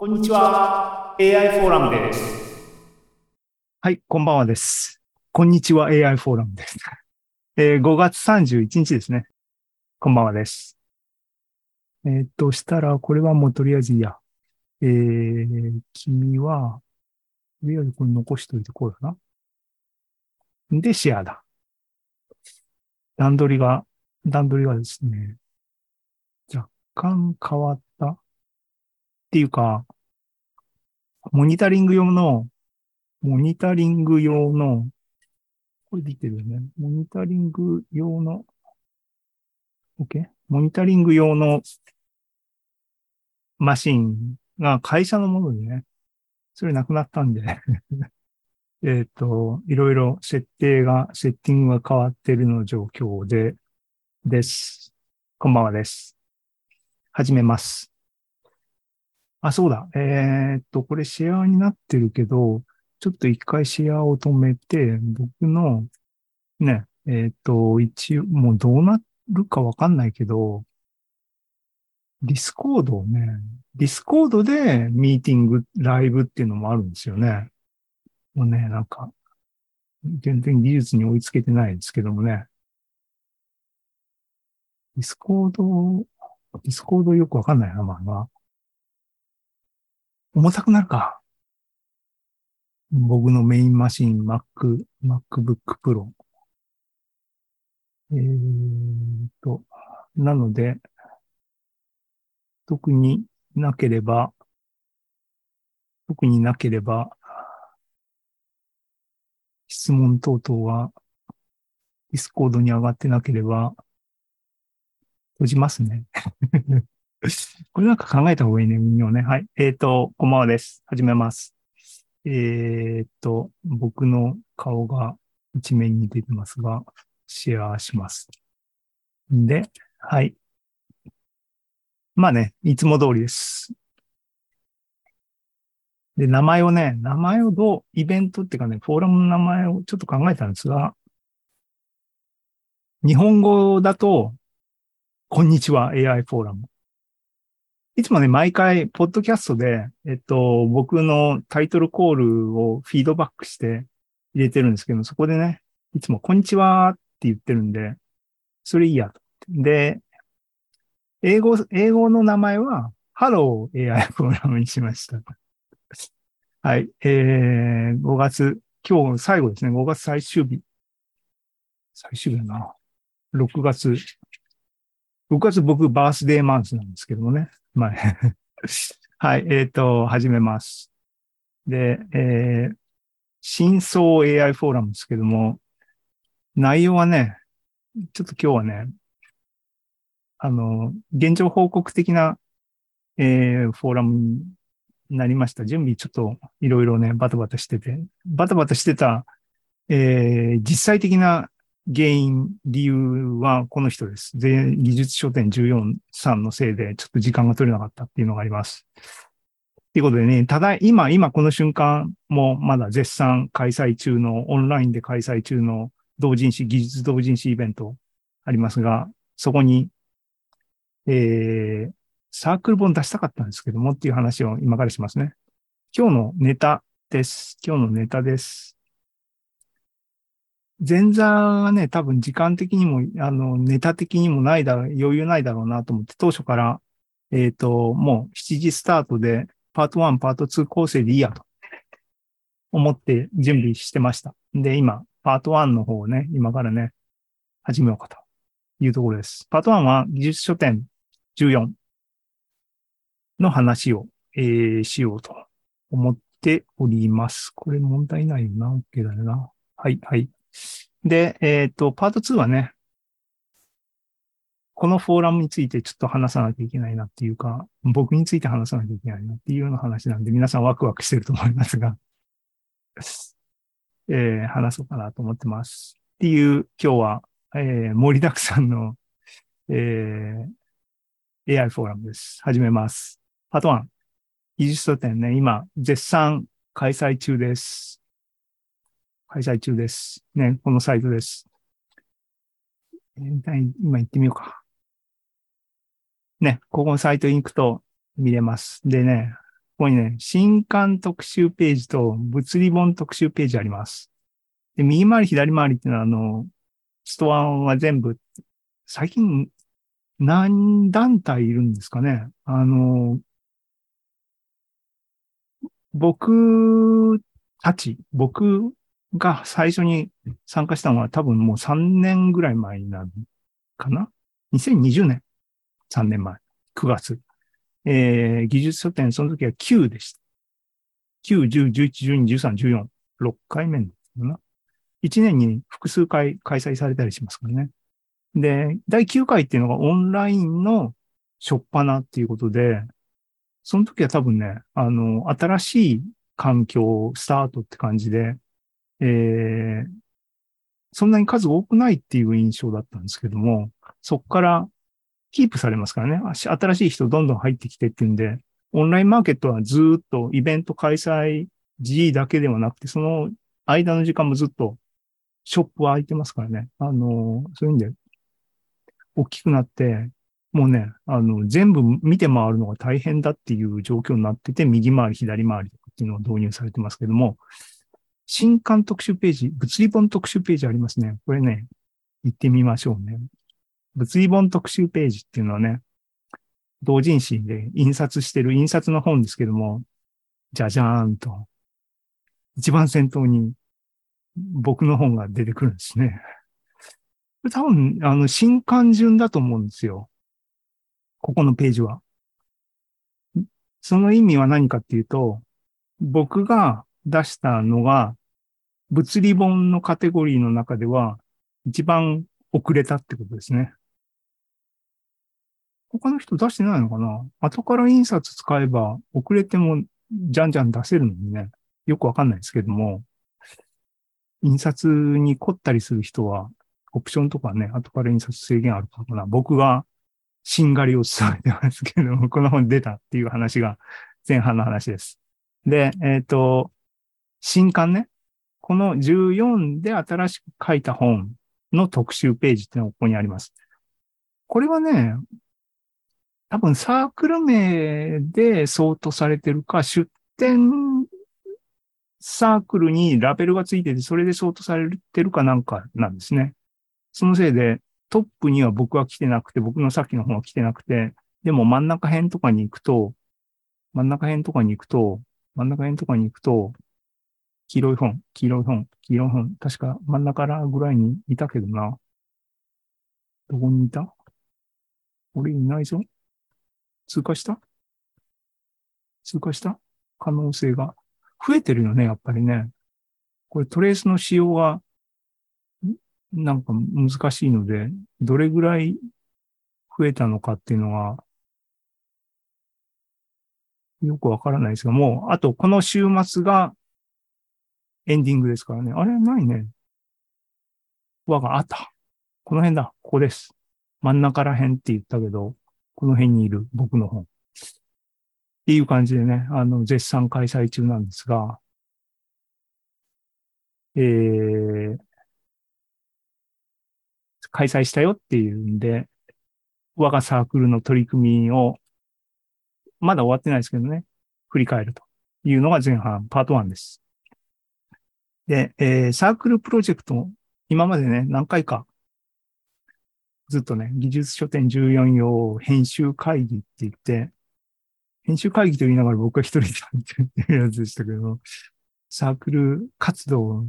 こんにちは。AI フォーラムです。はい、こんばんはです。こんにちは AI フォーラムです。えー5月31日ですね。こんばんはです。えーっと、したら、これはもうとりあえずいいや。えー、君は、とりあえずこれ残しといてこうだな。で、シェアだ。段取りが、段取りがですね、若干変わっ。っていうか、モニタリング用の、モニタリング用の、これできてるよね。モニタリング用の、OK? モニタリング用のマシンが会社のものでね、それなくなったんで、えっと、いろいろ設定が、セッティングが変わっているの状況で、です。こんばんはです。始めます。あ、そうだ。えーっと、これシェアになってるけど、ちょっと一回シェアを止めて、僕の、ね、えーっと、一応、もうどうなるかわかんないけど、ディスコードをね、ディスコードでミーティング、ライブっていうのもあるんですよね。もうね、なんか、全然技術に追いつけてないですけどもね。ディスコード、ディスコードよくわかんないな、まあな。重たくなるか。僕のメインマシン、Mac、MacBook Pro。えーと、なので、特になければ、特になければ、質問等々は、ディスコードに上がってなければ、閉じますね。これなんか考えた方がいいね、運用ね。はい。えっ、と、こんばんはです。始めます。えっ、と、僕の顔が一面に出てますが、シェアします。んで、はい。まあね、いつも通りです。で、名前をね、名前をどう、イベントっていうかね、フォーラムの名前をちょっと考えたんですが、日本語だと、こんにちは AI フォーラム。いつもね、毎回、ポッドキャストで、えっと、僕のタイトルコールをフィードバックして入れてるんですけど、そこでね、いつも、こんにちはって言ってるんで、それいいやと。で、英語、英語の名前は、Hello AI フォーラムにしました。はい。えー、5月、今日最後ですね。5月最終日。最終日だな。6月。6月僕バースデーマンスなんですけどもね。まあ、はい。えっ、と、始めます。で、えー、真相 AI フォーラムですけども、内容はね、ちょっと今日はね、あの、現状報告的な、えー、フォーラムになりました。準備ちょっといろいろね、バタバタしてて、バタバタしてた、えー、実際的な原因、理由はこの人です。で、技術書店14さんのせいでちょっと時間が取れなかったっていうのがあります。ということでね、ただ今、今この瞬間もまだ絶賛開催中の、オンラインで開催中の同人誌、技術同人誌イベントありますが、そこに、えー、サークル本出したかったんですけどもっていう話を今からしますね。今日のネタです。今日のネタです。前座がね、多分時間的にも、あの、ネタ的にもないだろう、余裕ないだろうなと思って、当初から、えっ、と、もう7時スタートで、パート1、パート2構成でいいやと思って準備してました。で、今、パート1の方をね、今からね、始めようかというところです。パート1は技術書店14の話を、えーしようと思っております。これ問題ないよな。OK だよな。はい、はい。で、えっ、と、パート2はね、このフォーラムについてちょっと話さなきゃいけないなっていうか、僕について話さなきゃいけないなっていうような話なんで、皆さんワクワクしてると思いますが、えー話そうかなと思ってます。っていう、今日は、えー盛りだくさんの、えー AI フォーラムです。始めます。パート1。技術書店ね、今、絶賛開催中です。開催中です。ね、このサイトです。今行ってみようか。ね、ここのサイトに行くと見れます。でね、ここにね、新刊特集ページと物理本特集ページあります。で、右回り、左回りっていうのは、あの、ストアは全部、最近、何団体いるんですかね。あの、僕たち、僕が最初に参加したのは多分もう3年ぐらい前になるかな ?2020 年。3年前。9月。えー、技術書店、その時は9でした。9、10、11、12、13、14。6回目ですな？1年に複数回開催されたりしますからね。で、第9回っていうのがオンラインの初っ端っていうことで、その時は多分ね、あの、新しい環境、スタートって感じで、えー、そんなに数多くないっていう印象だったんですけども、そこからキープされますからね、新しい人どんどん入ってきてっていうんで、オンラインマーケットはずっとイベント開催時だけではなくて、その間の時間もずっとショップは開いてますからね。あの、そういうんで、大きくなって、もうね、あの、全部見て回るのが大変だっていう状況になってて、右回り、左回りとかっていうのを導入されてますけども、新刊特集ページ、物理本特集ページありますね。これね、行ってみましょうね。物理本特集ページっていうのはね、同人誌で印刷してる印刷の本ですけども、じゃじゃーんと、一番先頭に僕の本が出てくるんですね。多分、あの、新刊順だと思うんですよ。ここのページは。その意味は何かっていうと、僕が出したのが、物理本のカテゴリーの中では、一番遅れたってことですね。他の人出してないのかな？後から印刷使えば、遅れてもじゃんじゃん出せるのにね。よくわかんないですけども、印刷に凝ったりする人は、オプションとかね、後から印刷制限あるかな。僕がしんがりを伝えてますけども、この本出たっていう話が前半の話です。で、えっ、と、新刊ね。この14で新しく書いた本の特集ページっていうのがここにあります。これはね、多分サークル名で相当されてるか、出展サークルにラベルがついてて、それで相当されてるかなんかなんですね。そのせいで、トップには僕は来てなくて、僕のさっきの本は来てなくて、でも真ん中辺とかに行くと、真ん中辺とかに行くと、真ん中辺とかに行くと、黄色い本、黄色い本、黄色い本、確か真ん中らぐらいにいたけどな。どこにいた？俺いないぞ。通過した？通過した？可能性が。増えてるよね、やっぱりね。これトレースの仕様が、なんか難しいので、どれぐらい増えたのかっていうのは、よくわからないですが、もう、あと、この週末がエンディングですからね。あれないね。輪があった。この辺だ。ここです。真ん中ら辺って言ったけど、この辺にいる僕の本。っていう感じでね、あの、絶賛開催中なんですが、えー、開催したよっていうんで、我がサークルの取り組みを、まだ終わってないですけどね、振り返るというのが前半、パート1です。で、えー、サークルプロジェクト、今までね、何回か、ずっとね、技術書店14用編集会議って言って、編集会議と言いながら僕は一人でやってるやつでしたけど、サークル活動を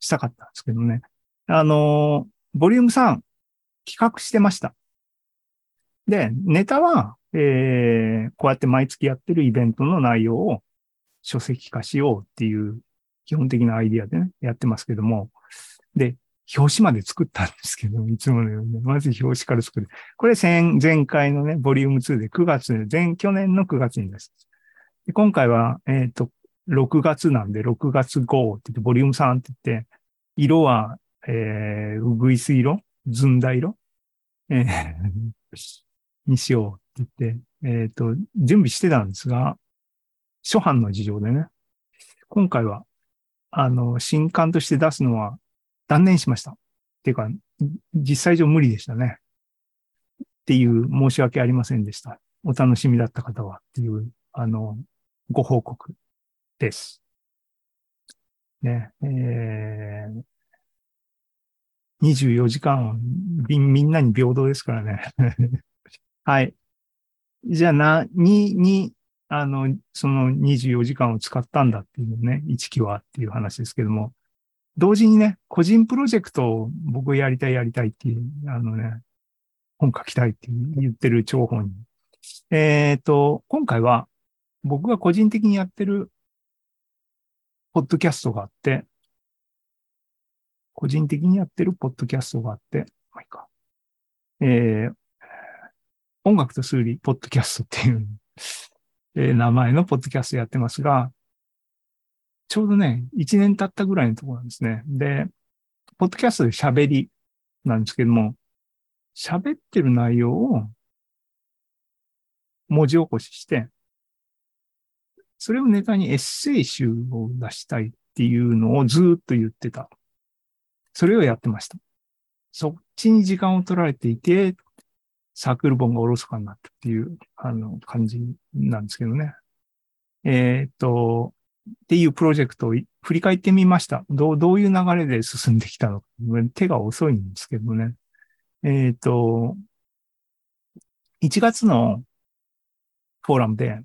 したかったんですけどね。あの、ボリューム3企画してました。で、ネタは、えー、こうやって毎月やってるイベントの内容を書籍化しようっていう基本的なアイディアでね、やってますけども。で、表紙まで作ったんですけど、いつものように、まず表紙から作る。これ前前回のね、ボリューム2で9月、前、去年の9月にです。で今回は、えっ、と、6月なんで、6月号って言って、ボリューム3って言って、色は、えー、うぐいす色ずんだ色えー、にしようって言って、えっ、と、準備してたんですが、初版の事情でね、今回は、あの、新刊として出すのは断念しました。っていうか、実際上無理でしたね。っていう申し訳ありませんでした。お楽しみだった方はっていう、あの、ご報告です。ね、えー、24時間みみんなに平等ですからね。はい。じゃあな、に、に、あの、その24時間を使ったんだっていうね、一期はっていう話ですけども、同時にね、個人プロジェクトを僕やりたいやりたいっていう、あのね、本書きたいって言ってる張本人。えっ、と、今回は僕が個人的にやってるポッドキャストがあって、個人的にやってるポッドキャストがあって、まあいいか。えー、音楽と数理ポッドキャストっていう、えー名前のポッドキャストやってますが、ちょうどね、1年経ったぐらいのところなんですね。で、ポッドキャストで喋りなんですけども、喋ってる内容を文字起こしして、それをネタにエッセイ集を出したいっていうのをずっと言ってた。それをやってました。そっちに時間を取られていて、サークル本がおろそかになったっていう、あの、感じなんですけどね。えーっと、っていうプロジェクトを振り返ってみました。どう、どういう流れで進んできたのか。手が遅いんですけどね。えーっと、1月のフォーラムで、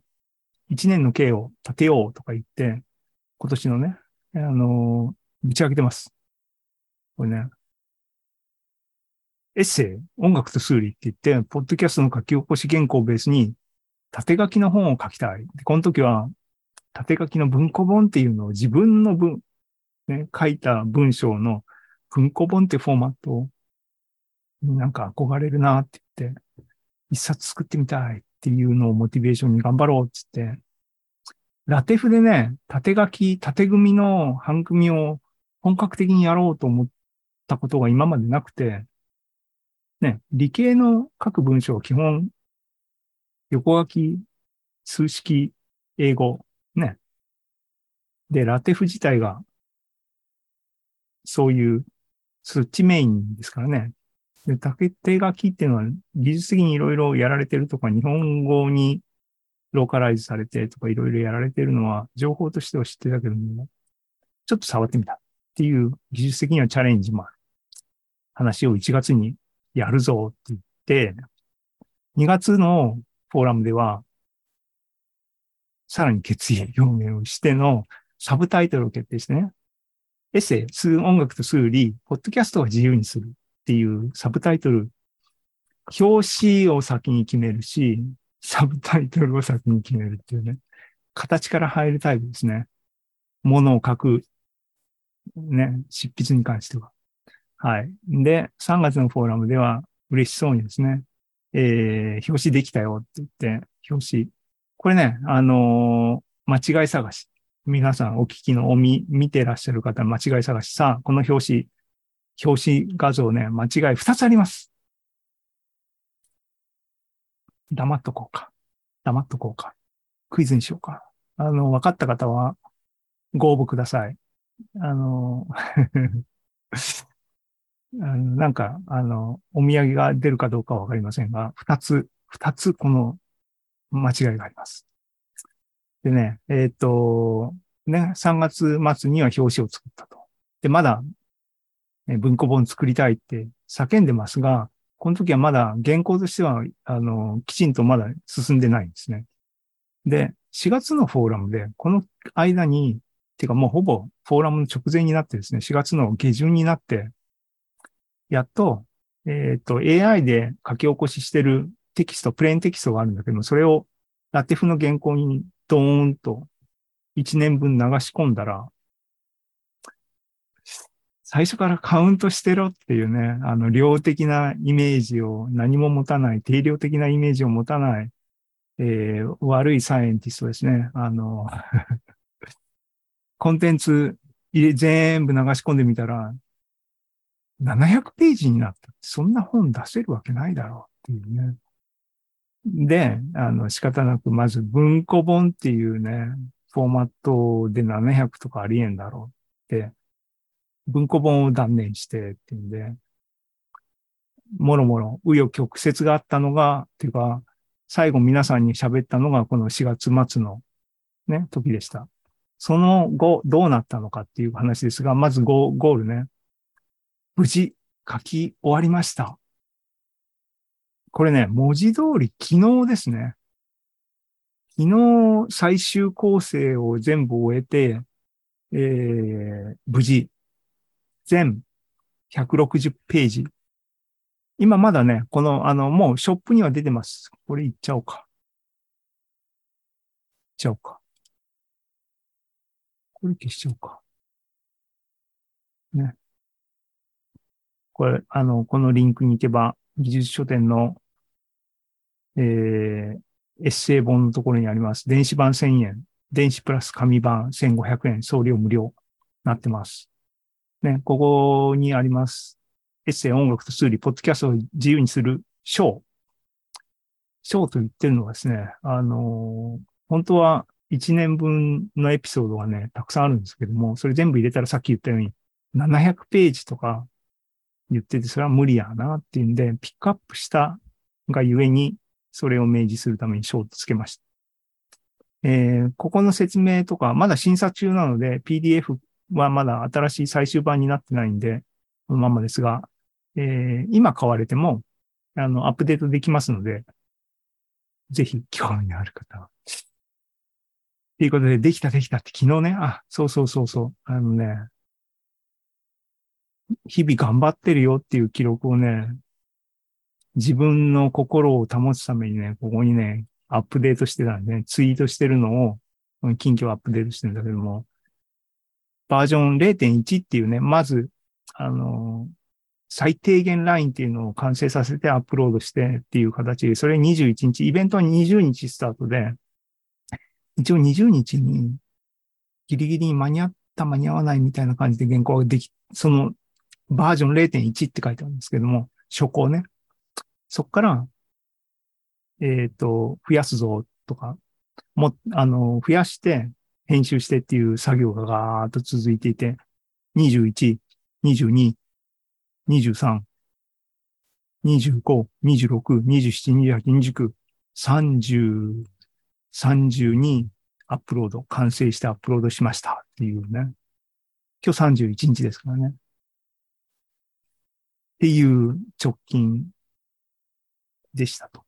1年の計を立てようとか言って、今年のね、あの、打ち上げてます。これね、エッセイ、音楽と数理って言って、ポッドキャストの書き起こし原稿をベースに、縦書きの本を書きたい。でこの時は、縦書きの文庫本っていうのを自分の文、ね、書いた文章の文庫本ってフォーマットになんか憧れるなって言って、一冊作ってみたいっていうのをモチベーションに頑張ろうって言って、ラテフでね、縦書き、縦組の半組を本格的にやろうと思ったことが今までなくて、ね、理系の書く文章は基本、横書き、数式、英語、ね。で、ラテフ自体が、そういう、そっちメインですからね。で、縦手書きっていうのは技術的にいろいろやられてるとか、日本語にローカライズされてとかいろいろやられてるのは情報としては知ってたけども、ちょっと触ってみたっていう技術的にはチャレンジもある。話を1月にやるぞって言って、2月のフォーラムでは、さらに決意表明をしてのサブタイトルを決定してね、エッセイ、数音楽と数理、ポッドキャストは自由にするっていうサブタイトル、表紙を先に決めるし、サブタイトルを先に決めるっていうね、形から入るタイプですね。ものを書く、ね、執筆に関しては。はい。で、3月のフォーラムでは嬉しそうにですね、えー、表紙できたよって言って、表紙。これね、あのー間違い探し。皆さんお聞きのおみ、見てらっしゃる方、間違い探し。さあ、この表紙、表紙画像ね、間違い2つあります。黙っとこうか。黙っとこうか。クイズにしようか。あの、分かった方はご応募ください。あの、あのなんか、あの、お土産が出るかどうかはわかりませんが、二つ、二つこの間違いがあります。でね、えっ、と、ね、3月末には表紙を作ったと。で、まだ、ね文庫本作りたいって叫んでますが、この時はまだ原稿としては、あの、きちんとまだ進んでないんですね。で、4月のフォーラムで、この間に、てかもうほぼフォーラムの直前になってですね、4月の下旬になって、やっと、えっ、と、AI で書き起こししてるテキスト、プレーンテキストがあるんだけども、それをラテフの原稿にドーンと1年分流し込んだら、最初からカウントしてろっていうね、あの、量的なイメージを何も持たない、定量的なイメージを持たない、えー悪いサイエンティストですね。あの、コンテンツ入れ、全部流し込んでみたら、700ページになった。そんな本出せるわけないだろうっていうね。で、あの、仕方なく、まず文庫本っていうね、フォーマットで700とかありえんだろうって、文庫本を断念してっていうんで、もろもろ、紆余曲折があったのが、っていうか、最後皆さんに喋ったのがこの4月末のね、時でした。その後、どうなったのかっていう話ですが、まずゴゴールね。無事書き終わりました。これね、文字通り昨日ですね。昨日最終構成を全部終えて、えー、無事、全160ページ。今まだね、この、あの、もうショップには出てます。これいっちゃおうか。いっちゃおうか。これ消しちゃおうか。ね。これ、あの、このリンクに行けば、技術書店の、えー、エッセイ本のところにあります。電子版1000円。電子プラス紙版1500円。送料無料。なってます。ね、ここにあります。エッセイ、音楽と数理、ポッドキャストを自由にする章。章と言ってるのはですね、あのー本当は1年分のエピソードがね、たくさんあるんですけども、それ全部入れたらさっき言ったように、700ページとか言ってて、それは無理やなっていうんで、ピックアップしたがゆえに、それを明示するために章とつけました。えーここの説明とか、まだ審査中なので、PDF はまだ新しい最終版になってないんで、このままですが、えー今買われても、あの、アップデートできますので、ぜひ興味のある方は。ということで、できたできたって昨日ね、あ、そうそうそうそう、あのね、日々頑張ってるよっていう記録をね、自分の心を保つためにね、ここにね、アップデートしてたんで、ね、ツイートしてるのを、近況アップデートしてるんだけども、バージョン0.1っていうね、まず、あの、最低限ラインっていうのを完成させてアップロードしてっていう形で、それ21日、イベントは20日スタートで、一応20日にギリギリに間に合った間に合わないみたいな感じで原稿ができ、そのバージョン0.1って書いてあるんですけども、初稿ね。そっから、えっ、と、増やすぞとか、も、あの、増やして、編集してっていう作業がガーッと続いていて、21、22、23、25、26、27、28、29、30、32アップロード、完成してアップロードしましたっていうね。今日31日ですからね。っていう直近でしたと。